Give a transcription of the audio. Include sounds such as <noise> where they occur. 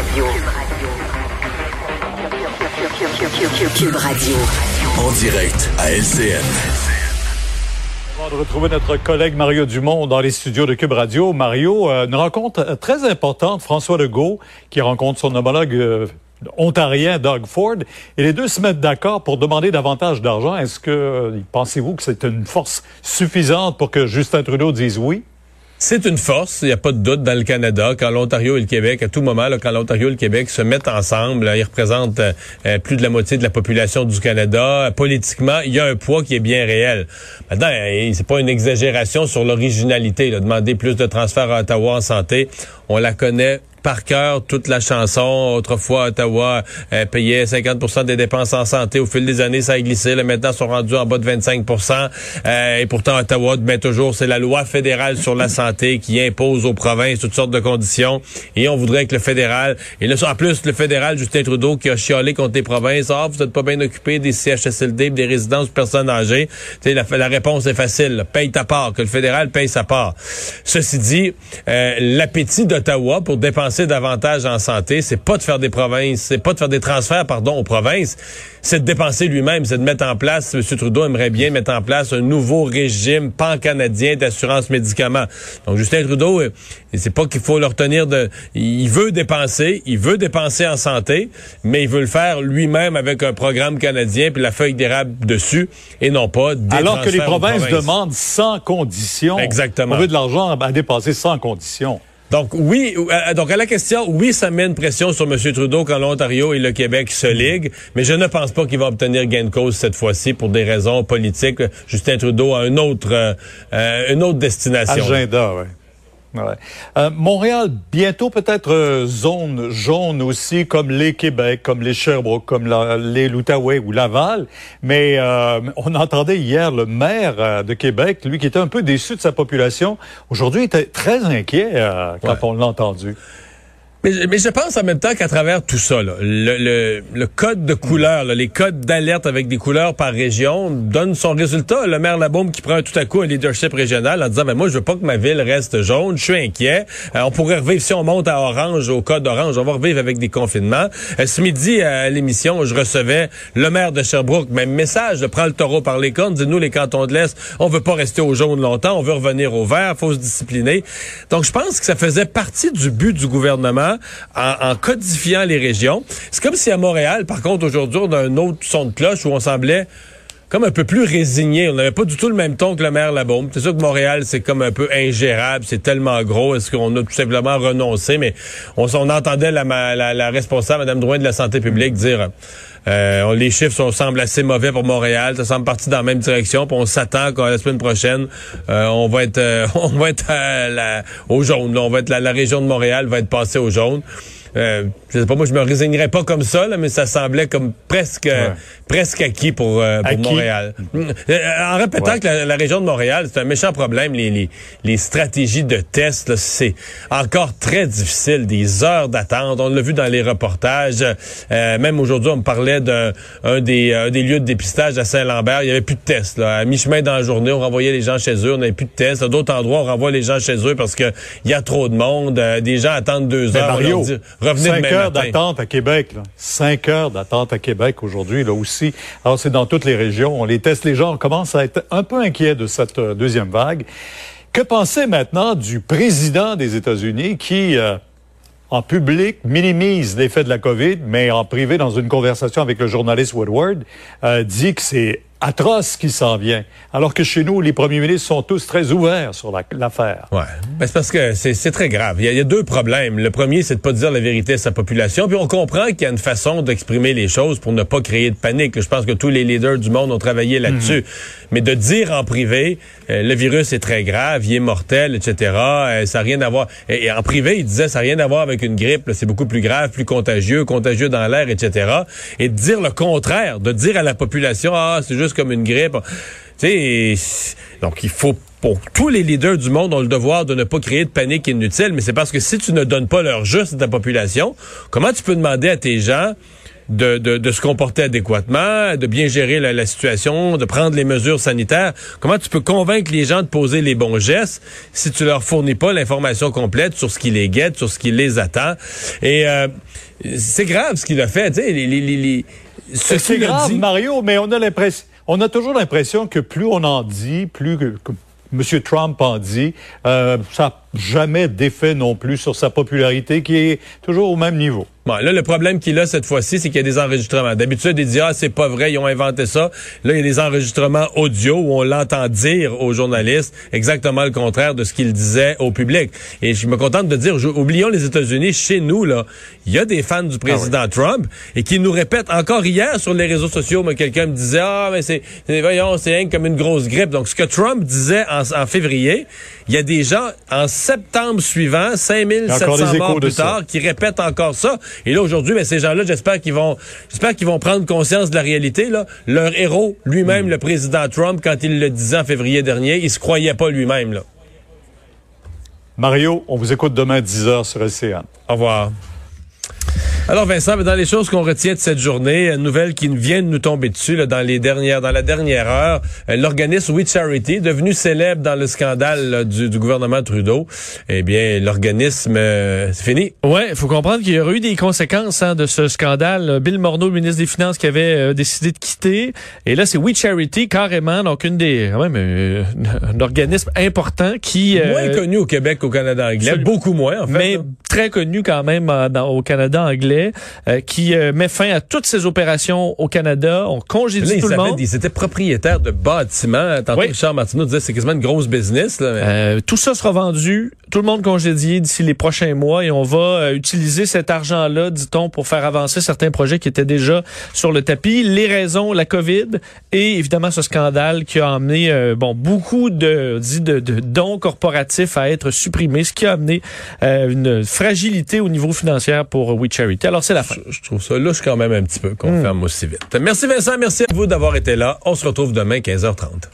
Radio. Cube Radio. En direct à LCN. On va retrouver notre collègue Mario Dumont dans les studios de Cube Radio. Mario, euh, une rencontre très importante, François Legault, qui rencontre son homologue euh, ontarien Doug Ford, et les deux se mettent d'accord pour demander davantage d'argent. Est-ce que euh, pensez-vous que c'est une force suffisante pour que Justin Trudeau dise oui? C'est une force, il n'y a pas de doute dans le Canada. Quand l'Ontario et le Québec, à tout moment, quand l'Ontario et le Québec se mettent ensemble, ils représentent euh, plus de la moitié de la population du Canada. Politiquement, il y a un poids qui est bien réel. Maintenant, euh, c'est pas une exagération sur l'originalité. Demander plus de transferts à Ottawa en santé, on la connaît par cœur toute la chanson. Autrefois, Ottawa euh, payait 50% des dépenses en santé. Au fil des années, ça a glissé. Là, maintenant, ils sont rendus en bas de 25% euh, Et pourtant, Ottawa met toujours, c'est la loi fédérale sur la santé qui impose aux provinces toutes sortes de conditions. Et on voudrait que le fédéral... Et là, en plus, le fédéral, Justin Trudeau, qui a chialé contre les provinces. Ah, vous n'êtes pas bien occupé des CHSLD, des résidences de personnes âgées. La, la réponse est facile. Paye ta part. Que le fédéral paye sa part. Ceci dit, euh, l'appétit d'Ottawa pour dépenser davantage en santé, c'est pas de faire des provinces, c'est pas de faire des transferts, pardon, aux provinces, c'est de dépenser lui-même, c'est de mettre en place, M. Trudeau aimerait bien mettre en place un nouveau régime pan-canadien d'assurance médicaments. Donc, Justin Trudeau, euh, c'est pas qu'il faut le retenir de, il veut dépenser, il veut dépenser en santé, mais il veut le faire lui-même avec un programme canadien puis la feuille d'érable dessus et non pas des Alors que les provinces, demandent sans condition. Exactement. On veut de l'argent à dépenser sans condition. Donc oui, euh, donc à la question, oui, ça met une pression sur M. Trudeau quand l'Ontario et le Québec se liguent, mais je ne pense pas qu'il va obtenir gain de cause cette fois-ci pour des raisons politiques. Justin Trudeau a une autre, euh, euh, une autre destination. Agenda. Ouais. Euh, Montréal, bientôt peut-être euh, zone jaune aussi, comme les Québec, comme les Sherbrooke, comme la, les l'Outaouais ou Laval. Mais euh, on entendait hier le maire de Québec, lui qui était un peu déçu de sa population. Aujourd'hui, il était très inquiet quand on l'a entendu. Mais, mais, je pense en même temps qu'à travers tout ça, le, le, le, code de couleur, les codes d'alerte avec des couleurs par région donnent son résultat. Le maire Labaume qui prend tout à coup un leadership régional en disant, ben moi, je veux pas que ma ville reste jaune, je suis inquiet. Euh, on pourrait revivre, si on monte à orange, au code orange, on va revivre avec des confinements. Euh, ce midi, à l'émission, je recevais le maire de Sherbrooke, même message, de prendre le taureau par les cornes, dit nous, les cantons de l'Est, on veut pas rester au jaune longtemps, on veut revenir au vert, faut se discipliner. Donc, je pense que ça faisait partie du but du gouvernement en, codifiant les régions. C'est comme si à Montréal, par contre, aujourd'hui, on a un autre son de cloche où on semblait comme un peu plus résigné. On n'avait pas du tout le même ton que le maire Labaume. C'est sûr que Montréal, c'est comme un peu ingérable, c'est tellement gros. Est-ce qu'on a tout simplement renoncé? Mais on, entendait la, la, responsable, Mme Drouin de la Santé publique, dire euh, les chiffres sont, semblent assez mauvais pour Montréal. Ça semble partir dans la même direction. Puis on s'attend qu'à la semaine prochaine, euh, on va être euh, <laughs> on va être au jaune. On va être la, région de Montréal va être passée au jaune. Euh, je sais pas, moi, je me résignerais pas comme ça, là, mais ça semblait comme presque, presque acquis pour, euh, pour Montréal. Euh, en répétant que la, région de Montréal, c'est un méchant problème. Les, les, les stratégies de test, c'est encore très difficile. Des heures d'attente. On l'a vu dans les reportages. Euh, même aujourd'hui, on me parlait d'un des, des lieux de dépistage à Saint-Lambert. Il y avait plus de tests. Là. À mi-chemin dans la journée, on renvoyait les gens chez eux. On n'avait plus de tests. À d'autres endroits, on renvoie les gens chez eux parce que il y a trop de monde. des gens attendent deux heures. Mario, revenez cinq heures d'attente à Québec. Là. Cinq heures d'attente à Québec aujourd'hui, là aussi. Alors, c'est dans toutes les régions. On les teste. Les gens commencent à être un peu inquiets de cette euh, deuxième vague. Que penser maintenant du président des États-Unis qui, euh, en public, minimise l'effet de la COVID, mais en privé, dans une conversation avec le journaliste Woodward, euh, dit que c'est atroce qui s'en vient. Alors que chez nous, les premiers ministres sont tous très ouverts sur l'affaire. ouais. Ben, c'est parce que c'est très grave. Il y, a, deux problèmes. Le premier, c'est de pas dire la vérité à sa population. Puis on comprend qu'il y a une façon d'exprimer les choses pour ne pas créer de panique. Je pense que tous les leaders du monde ont travaillé là-dessus. Mhm. Mais de dire en privé, euh, le virus est très grave, il est mortel, etc. Euh, ça n'a rien à voir. Et, en privé, il disait, ça n'a rien à voir avec une grippe. C'est beaucoup plus grave, plus contagieux, contagieux dans l'air, etc. Et de dire le contraire, de dire à la population, ah, c'est juste comme une grippe. donc il faut pour tous les leaders du monde ont le devoir de ne pas créer de panique inutile, mais c'est parce que si tu ne donnes pas leur juste à ta population, comment tu peux demander à tes gens de, de, se comporter adéquatement, de bien gérer la, situation, de prendre les mesures sanitaires? Comment tu peux convaincre les gens de poser les bons gestes si tu leur fournis pas l'information complète sur ce qui les guette, sur ce qui les attend? Et euh, c'est grave ce qu'il a fait. Tu sais, les, les, les, c'est grave, Mario, mais on a l'impression, on a toujours l'impression que plus on en dit, plus que, M. Trump en dit, euh, ça jamais d'effet non plus sur sa popularité qui est toujours au même niveau. Bon, là, le problème qu'il a cette fois-ci, c'est qu'il y a des enregistrements. D'habitude, il dit, ah, c'est pas vrai, ils ont inventé ça. Là, il y a des enregistrements audio où on l'entend dire aux journalistes exactement le contraire de ce qu'il disait au public. Et je me contente de dire, oublions les États-Unis, chez nous, là, il y a des fans du président ah Trump et qui nous répètent encore hier sur les réseaux sociaux, mais quelqu'un me disait, ah, mais c'est, voyons, c'est comme une grosse grippe. Donc, ce que Trump disait en, en février, il y a des gens en septembre suivant, 5700 morts plus tard, qui répètent encore ça. Et là, aujourd'hui, mais ces gens-là, j'espère qu'ils vont, j'espère qu'ils vont prendre conscience de la réalité, là. Leur héros, lui-même, hmm. le président Trump, quand il le disait en février dernier, il se croyait pas lui-même, là. Mario, on vous écoute demain à 10h sur LCN. Au revoir. Alors Vincent, dans les choses qu'on retient de cette journée, une nouvelle qui vient de nous tomber dessus là, dans les dernières, dans la dernière heure, euh, l'organisme We Charity, devenu célèbre dans le scandale du, gouvernement Trudeau, eh bien l'organisme, euh, c'est fini. Ouais, il faut comprendre qu'il y aurait eu des conséquences hein, de ce scandale. Bill Morneau, ministre des Finances, qui avait euh, décidé de quitter, et là c'est We Charity carrément, donc une des, même, <laughs> un organisme important qui moins connu au Québec qu'au Canada anglais, beaucoup moins en fait, mais très connu quand même dans, au Canada anglais. Euh, qui euh, met fin à toutes ses opérations au Canada. On congédie tout le monde. Ils étaient propriétaires de bâtiments. Tantôt, Richard Martineau disait c'est quasiment une grosse business. Là, euh, tout ça sera vendu, tout le monde congédié d'ici les prochains mois et on va utiliser cet argent-là, dit-on, pour faire avancer certains projets qui étaient déjà sur le tapis. Les raisons, la COVID et évidemment ce scandale qui a amené bon beaucoup de, dit de, de dons corporatifs à être supprimés, ce qui a amené une fragilité au niveau financier pour We Charity. Alors, c'est la fin. Je, trouve ça louche quand même un petit peu qu'on hmm. ferme aussi vite. Merci Vincent, merci à vous d'avoir été là. On se retrouve demain 15h30.